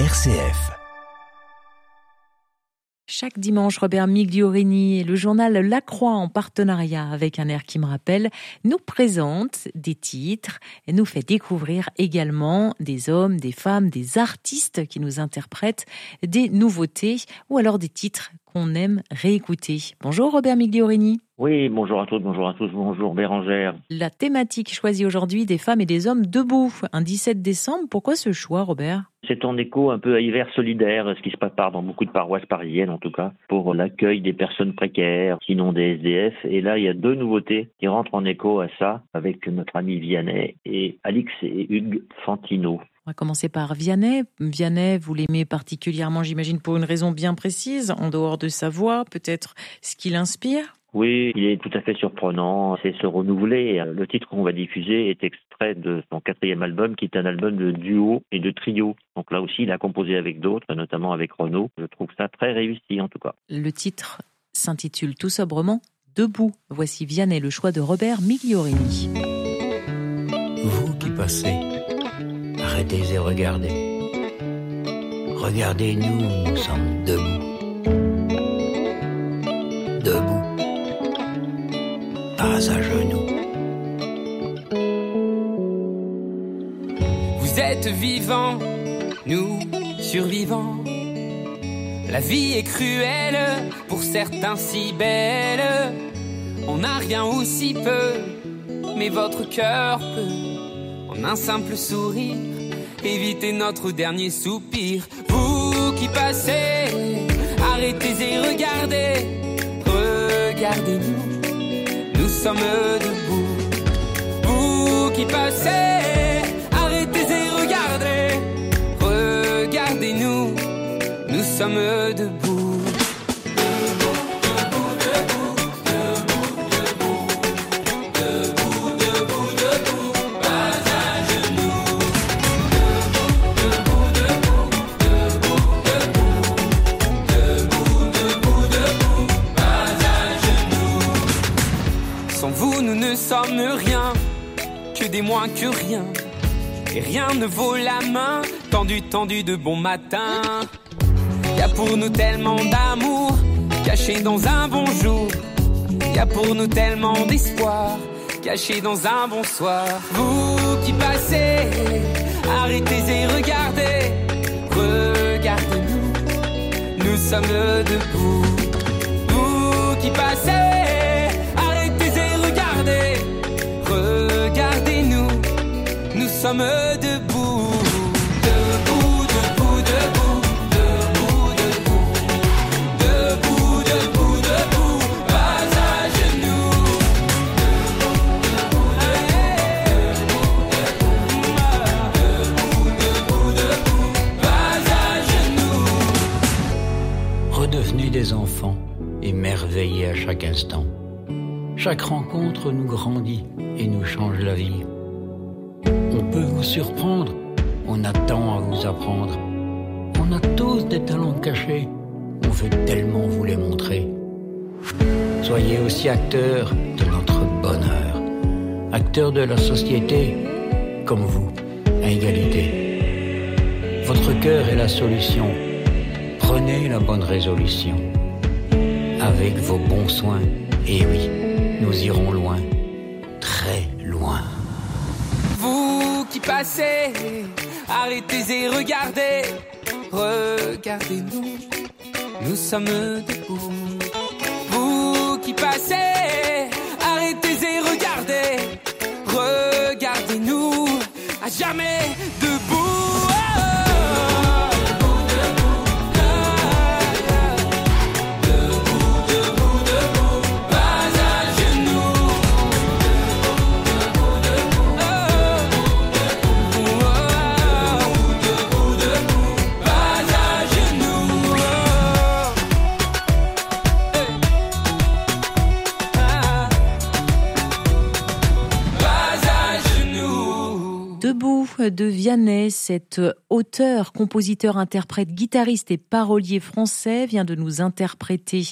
RCF. Chaque dimanche, Robert Migliorini et le journal La Croix, en partenariat avec un air qui me rappelle, nous présente des titres et nous fait découvrir également des hommes, des femmes, des artistes qui nous interprètent des nouveautés ou alors des titres qu'on aime réécouter. Bonjour Robert Migliorini. Oui, bonjour à tous, bonjour à tous, bonjour Bérangère. La thématique choisie aujourd'hui des femmes et des hommes debout, un 17 décembre. Pourquoi ce choix, Robert? C'est en écho un peu à Hiver solidaire, ce qui se prépare dans beaucoup de paroisses parisiennes en tout cas, pour l'accueil des personnes précaires, sinon des SDF. Et là, il y a deux nouveautés qui rentrent en écho à ça, avec notre ami Vianney et Alix et Hugues Fantino. On va commencer par Vianney. Vianney, vous l'aimez particulièrement, j'imagine, pour une raison bien précise, en dehors de sa voix, peut-être ce qui l'inspire? Oui, il est tout à fait surprenant, c'est se renouveler. Le titre qu'on va diffuser est extrait de son quatrième album, qui est un album de duo et de trio. Donc là aussi, il a composé avec d'autres, notamment avec Renaud. Je trouve ça très réussi en tout cas. Le titre s'intitule tout sobrement Debout. Voici Vianney, le choix de Robert Migliorini. Vous qui passez, arrêtez et regardez. Regardez-nous, nous sommes debout. Debout à genoux. Vous êtes vivants, nous survivants. La vie est cruelle, pour certains si belle. On n'a rien ou si peu, mais votre cœur peut, en un simple sourire, éviter notre dernier soupir. Vous qui passez, arrêtez et regardez, regardez-nous nous sommes debout. Vous qui passez, arrêtez et regardez, regardez-nous, nous sommes debout. Des moins que rien. Et rien ne vaut la main, tendu, tendu de bon matin. Y a pour nous tellement d'amour, caché dans un bonjour. Y a pour nous tellement d'espoir, caché dans un bonsoir. Vous qui passez, arrêtez et regardez, regardez-nous, nous sommes debout. Vous qui passez, sommes debout. Debout, debout, debout, debout, debout. Debout, debout, debout. Debout. Redevenez des enfants, émerveillés à chaque instant. Chaque rencontre nous grandit et nous change la vie. Surprendre, on a tant à vous apprendre. On a tous des talents cachés, on veut tellement vous les montrer. Soyez aussi acteurs de notre bonheur, acteurs de la société, comme vous, à égalité. Votre cœur est la solution, prenez la bonne résolution. Avec vos bons soins, et oui, nous irons loin, Arrêtez et regardez, regardez-nous, nous sommes debout. Vous qui passez, de Vianney, cet auteur, compositeur, interprète, guitariste et parolier français vient de nous interpréter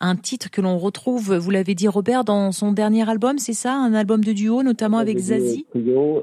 un titre que l'on retrouve, vous l'avez dit Robert, dans son dernier album, c'est ça Un album de duo, notamment avec Zazie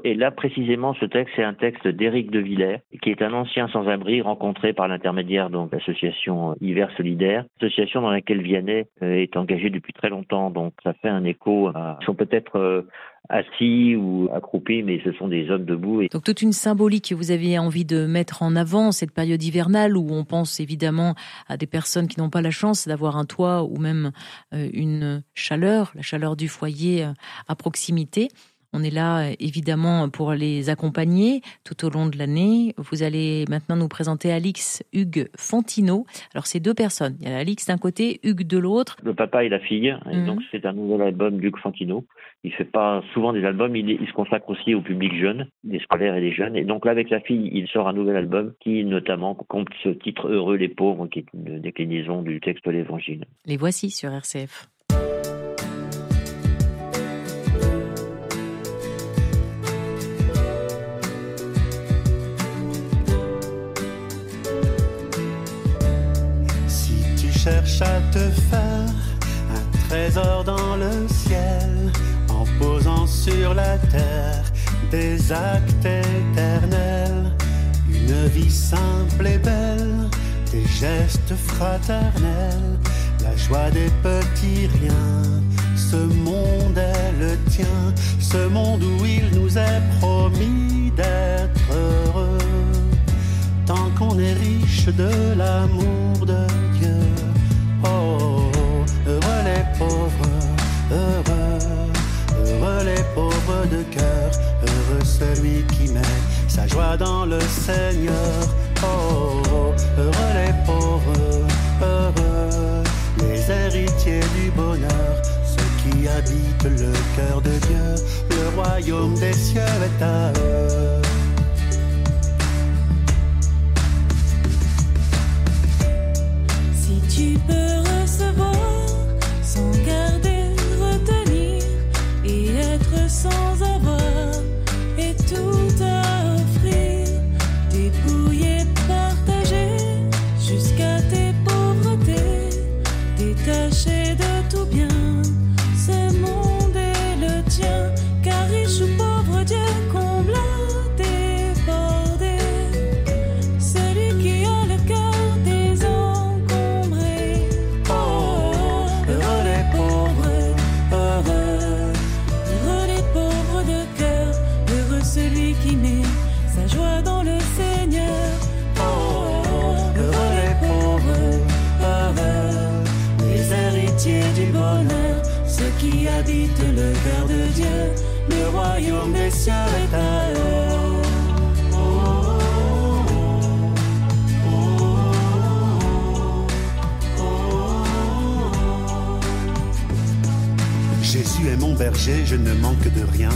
Et là, précisément, ce texte, c'est un texte d'Éric de Villers, qui est un ancien sans-abri rencontré par l'intermédiaire de l'association Hiver Solidaire, association dans laquelle Vianney euh, est engagé depuis très longtemps. Donc ça fait un écho à... Sont peut-être euh, assis ou accroupis, mais ce sont des hommes debout. Donc toute une symbolique que vous aviez envie de mettre en avant, cette période hivernale où on pense évidemment à des personnes qui n'ont pas la chance d'avoir un toit ou même euh, une chaleur, la chaleur du foyer euh, à proximité. On est là évidemment pour les accompagner tout au long de l'année. Vous allez maintenant nous présenter Alix Hugues Fontino. Alors c'est deux personnes. Il y a Alix d'un côté, Hugues de l'autre. Le papa et la fille. Et mhm. donc c'est un nouvel album d'Hugues Fontino. Il fait pas souvent des albums. Il, il, se consacre aussi au public jeune, des scolaires et des jeunes. Et donc là avec sa fille, il sort un nouvel album qui notamment compte ce titre Heureux les pauvres, qui est une déclinaison du texte de l'Évangile. Les voici sur RCF. Cherche à te faire un trésor dans le ciel en posant sur la terre des actes éternels, une vie simple et belle, des gestes fraternels, la joie des petits riens. Ce monde est le tien, ce monde où il nous est promis d'être heureux, tant qu'on est riche de l'amour de pauvres, heureux, heureux les pauvres de cœur, heureux celui qui met sa joie dans le Seigneur. Oh, heureux les pauvres, heureux les héritiers du bonheur, ceux qui habitent le cœur de Dieu, le royaume des cieux est à eux. Jésus est mon berger, je ne manque de rien.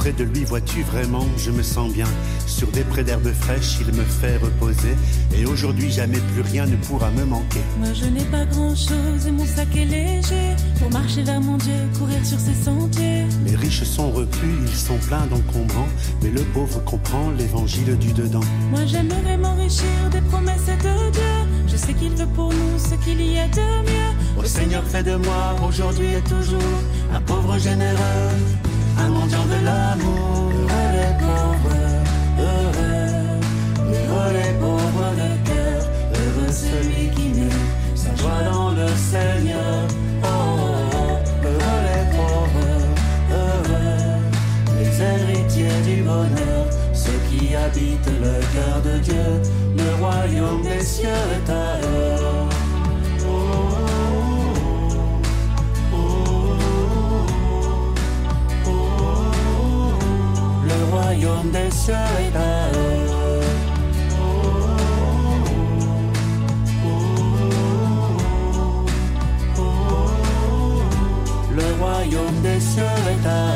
Auprès de lui, vois-tu vraiment, je me sens bien. Sur des prés d'herbe fraîche, il me fait reposer. Et aujourd'hui, jamais plus rien ne pourra me manquer. Moi, je n'ai pas grand-chose et mon sac est léger. Pour marcher vers mon Dieu, courir sur ses sentiers. Les riches sont repus, ils sont pleins d'encombrants. Mais le pauvre comprend l'évangile du dedans. Moi, j'aimerais m'enrichir des promesses de Dieu. Je sais qu'il veut pour nous ce qu'il y a de mieux. Au Seigneur, fais de moi, aujourd'hui et toujours, un pauvre généreux un mendiant de l'amour. Heureux les pauvres, heureux, heureux les pauvres de cœur, heureux celui qui met sa joie dans le Seigneur. Oh, heureux les pauvres, heureux, les héritiers du bonheur, ceux qui habitent le cœur de Dieu, le royaume des cieux est à Le royaume des cieux est à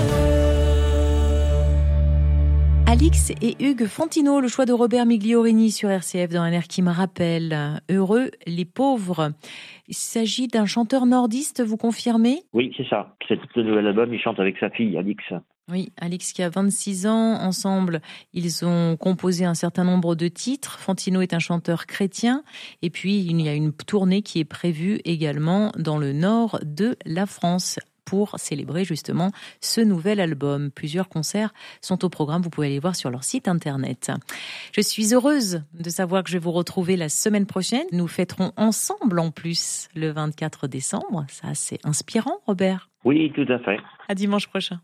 Alix et Hugues Fontino, le choix de Robert Migliorini sur RCF dans un air qui me rappelle Heureux les pauvres. Il s'agit d'un chanteur nordiste, vous confirmez? Oui, c'est ça. C'est le nouvel album, il chante avec sa fille, Alix. Oui, Alix qui a 26 ans, ensemble, ils ont composé un certain nombre de titres. Fantino est un chanteur chrétien et puis il y a une tournée qui est prévue également dans le nord de la France pour célébrer justement ce nouvel album. Plusieurs concerts sont au programme, vous pouvez aller voir sur leur site internet. Je suis heureuse de savoir que je vais vous retrouver la semaine prochaine. Nous fêterons ensemble en plus le 24 décembre. Ça, c'est inspirant, Robert. Oui, tout à fait. À dimanche prochain.